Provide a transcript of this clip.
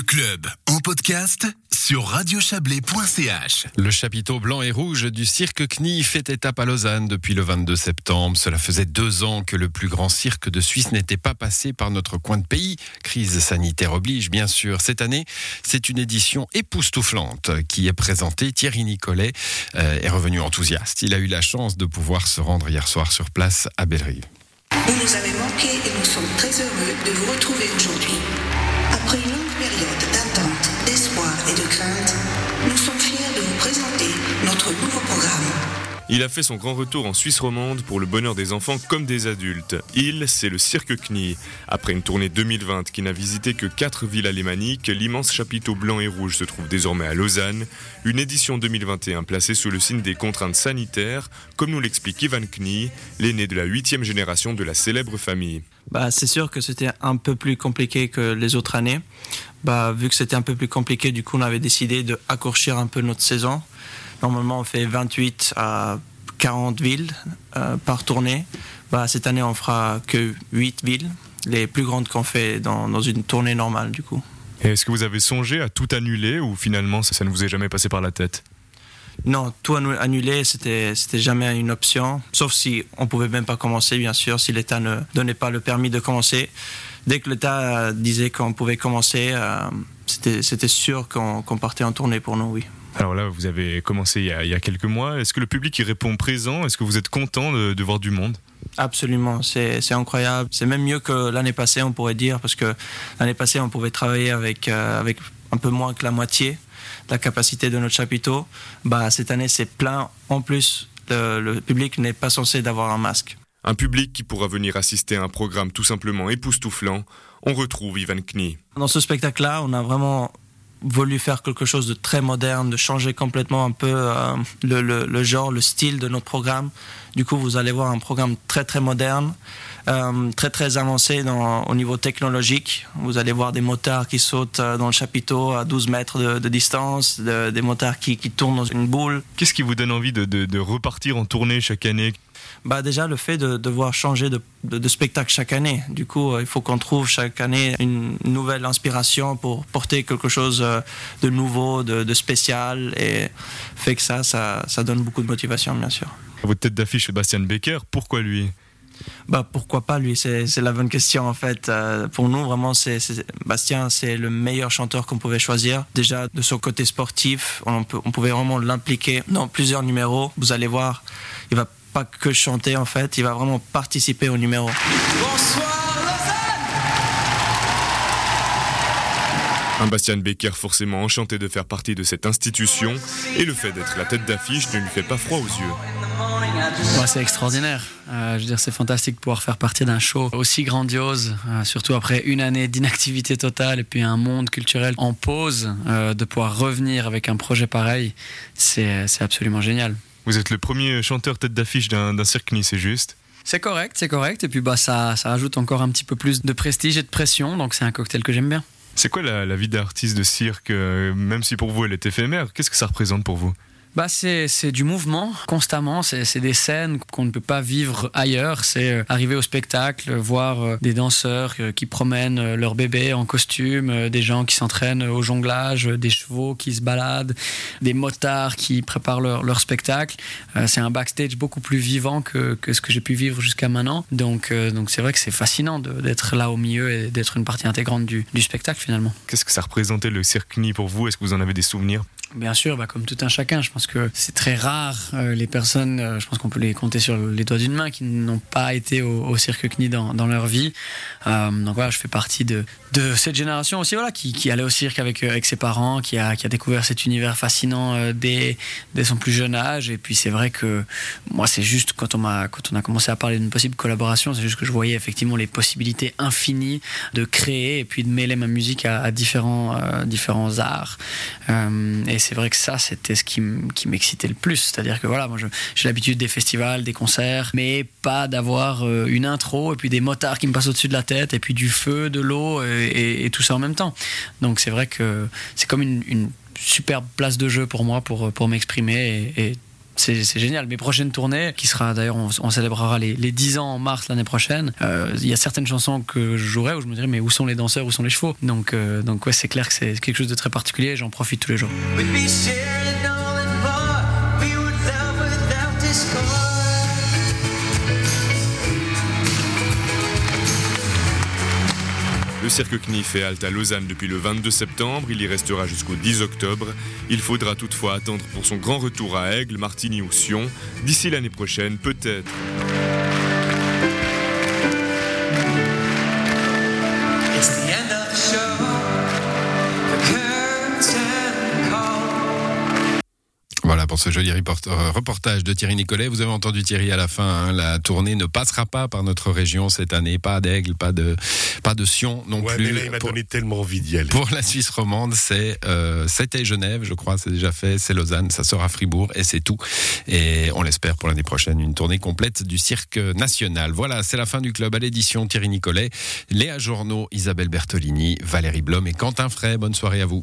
Le club en podcast sur radiochablais.ch. Le chapiteau blanc et rouge du cirque CNI fait étape à Lausanne depuis le 22 septembre. Cela faisait deux ans que le plus grand cirque de Suisse n'était pas passé par notre coin de pays. Crise sanitaire oblige, bien sûr. Cette année, c'est une édition époustouflante qui est présentée. Thierry Nicolet euh, est revenu enthousiaste. Il a eu la chance de pouvoir se rendre hier soir sur place à Bellerive. Vous nous avez manqué et nous sommes très heureux de vous retrouver aujourd'hui. Après une longue période d'attente, d'espoir et de crainte, nous sommes fiers de vous présenter notre nouveau programme. Il a fait son grand retour en Suisse romande pour le bonheur des enfants comme des adultes. Il, c'est le Cirque CNI. Après une tournée 2020 qui n'a visité que quatre villes alémaniques, l'immense chapiteau blanc et rouge se trouve désormais à Lausanne. Une édition 2021 placée sous le signe des contraintes sanitaires, comme nous l'explique Ivan Knie, l'aîné de la huitième génération de la célèbre famille. Bah, c'est sûr que c'était un peu plus compliqué que les autres années. Bah, vu que c'était un peu plus compliqué, du coup, on avait décidé de accourcir un peu notre saison. Normalement, on fait 28 à 40 villes euh, par tournée. Bah, cette année, on fera que 8 villes, les plus grandes qu'on fait dans, une tournée normale, du coup. Est-ce que vous avez songé à tout annuler ou finalement ça, ça ne vous est jamais passé par la tête? Non, tout annu- annuler, c'était c'était jamais une option. Sauf si on pouvait même pas commencer, bien sûr, si l'État ne donnait pas le permis de commencer. Dès que l'État disait qu'on pouvait commencer, euh, c'était sûr qu'on partait en tournée pour nous, oui. Alors là, vous avez commencé il y a, il y a quelques mois. Est-ce que le public y répond présent? Est-ce que vous êtes content de, de voir du monde? Absolument, c'est incroyable. C'est même mieux que l'année passée, on pourrait dire, parce que l'année passée, on pouvait travailler avec, euh, avec un peu moins que la moitié la capacité de notre chapiteau. Bah, cette année, c'est plein. En plus, le, le public n'est pas censé d'avoir un masque. Un public qui pourra venir assister à un programme tout simplement époustouflant. On retrouve Ivan Knie. Dans ce spectacle-là, on a vraiment voulu faire quelque chose de très moderne, de changer complètement un peu euh, le, le- le genre, le style de notre programme. Du coup, vous allez voir un programme très très moderne, euh, très très avancé dans, au niveau technologique. Vous allez voir des motards qui sautent euh, dans le chapiteau à 12 mètres de, de distance, de- des motards qui, qui tournent dans une boule. Qu'est-ce qui vous donne envie de, de- repartir en tournée chaque année? Bah déjà le fait de devoir changer de, de- de spectacle chaque année. Du coup, euh, il faut qu'on trouve chaque année une nouvelle inspiration pour porter quelque chose de nouveau, de, de spécial, et fait que ça, ça, ça donne beaucoup de motivation, bien sûr. Votre tête d'affiche, Sebastian Becker, pourquoi lui? Bah pourquoi pas lui? C'est la bonne question en fait. Euh, pour nous vraiment, c'est c'est- Bastien, c'est le meilleur chanteur qu'on pouvait choisir. Déjà de son côté sportif, on, peut- on pouvait vraiment l'impliquer dans plusieurs numéros. Vous allez voir, il va pas que chanter en fait, il va vraiment participer au numéro. Un Bastian Becker forcément enchanté de faire partie de cette institution et le fait d'être la tête d'affiche ne lui fait pas froid aux yeux. Ouais, c'est extraordinaire. Euh, je veux dire, c'est fantastique de pouvoir faire partie d'un show aussi grandiose, euh, surtout après une année d'inactivité totale et puis un monde culturel en pause, euh, de pouvoir revenir avec un projet pareil, c'est absolument génial. Vous êtes le premier chanteur tête d'affiche d'un cirque c'est juste C'est correct, c'est correct. Et puis bah, ça, ça ajoute encore un petit peu plus de prestige et de pression, donc c'est un cocktail que j'aime bien. C'est quoi la, la vie d'artiste de cirque, euh, même si pour vous elle est éphémère Qu'est-ce que ça représente pour vous? Bah c'est du mouvement constamment, c'est des scènes qu'on ne peut pas vivre ailleurs, c'est euh, arriver au spectacle, voir euh, des danseurs euh, qui promènent leur bébé en costume, des gens qui s'entraînent au jonglage, des chevaux qui se baladent, des motards qui préparent leur, leur spectacle. C'est un backstage beaucoup plus vivant que, que ce que j'ai pu vivre jusqu'à maintenant. Donc donc c'est vrai que c'est fascinant d'être là au milieu et d'être une partie intégrante du, du spectacle finalement. Qu'est-ce que ça représentait le cirque Knie pour vous? Est-ce que vous en avez des souvenirs? Bien sûr, bah, comme tout un chacun, je pense que c'est très rare euh, les personnes, euh, je pense qu'on peut les compter sur les doigts d'une main, qui n'ont pas été au, cirque CNI dans, dans leur vie. Euh, donc voilà, je fais partie de, de cette génération aussi, voilà, qui, qui allait au cirque avec, avec ses parents, qui a, qui a découvert cet univers fascinant dès, dès son plus jeune âge. Et puis c'est vrai que moi, c'est juste quand on, m'a, quand on a commencé à parler d'une possible collaboration, c'est juste que je voyais effectivement les possibilités infinies de créer et puis de mêler ma musique à, différents, différents arts. Et c'est vrai que ça, c'était ce qui, m- qui m'excitait le plus. C'est-à-dire que voilà, moi, j'ai l'habitude des festivals, des concerts, mais pas d'avoir euh, une intro et puis des motards qui me passent au-dessus de la tête et puis du feu, de l'eau et, et- et tout ça en même temps. Donc c'est vrai que c'est comme une, superbe place de jeu pour moi pour, pour m'exprimer et, et c'est génial. Mes prochaines tournées, qui sera d'ailleurs, on, célébrera les, les 10 ans en mars l'année prochaine. Euh, il y a certaines chansons que je jouerai où je me dirais, mais où sont les danseurs, où sont les chevaux? Donc, euh, donc ouais, c'est clair que c'est quelque chose de très particulier. J'en profite tous les jours. Cirque CNI fait halte à Lausanne depuis le 22 septembre, il y restera jusqu'au 10 octobre. Il faudra toutefois attendre pour son grand retour à Aigle, Martigny ou Sion. D'ici l'année prochaine, peut-être. Pour ce joli euh, reportage de Thierry Nicolet. Vous avez entendu Thierry à la fin. Hein, la tournée ne passera pas par notre région cette année. Pas d'Aigle, pas de, pas de Sion non ouais, plus. Mais là, il m'a donné tellement envie d'y aller. Pour la Suisse romande, c'est euh, c'était Genève, je crois, c'est déjà fait. C'est Lausanne, ça sera Fribourg et c'est tout. Et on l'espère pour l'année prochaine une tournée complète du cirque national. Voilà, c'est la fin du club à l'édition. Thierry Nicolet, Léa Journeau, Isabelle Bertolini, Valérie Blom et Quentin Fray. Bonne soirée à vous.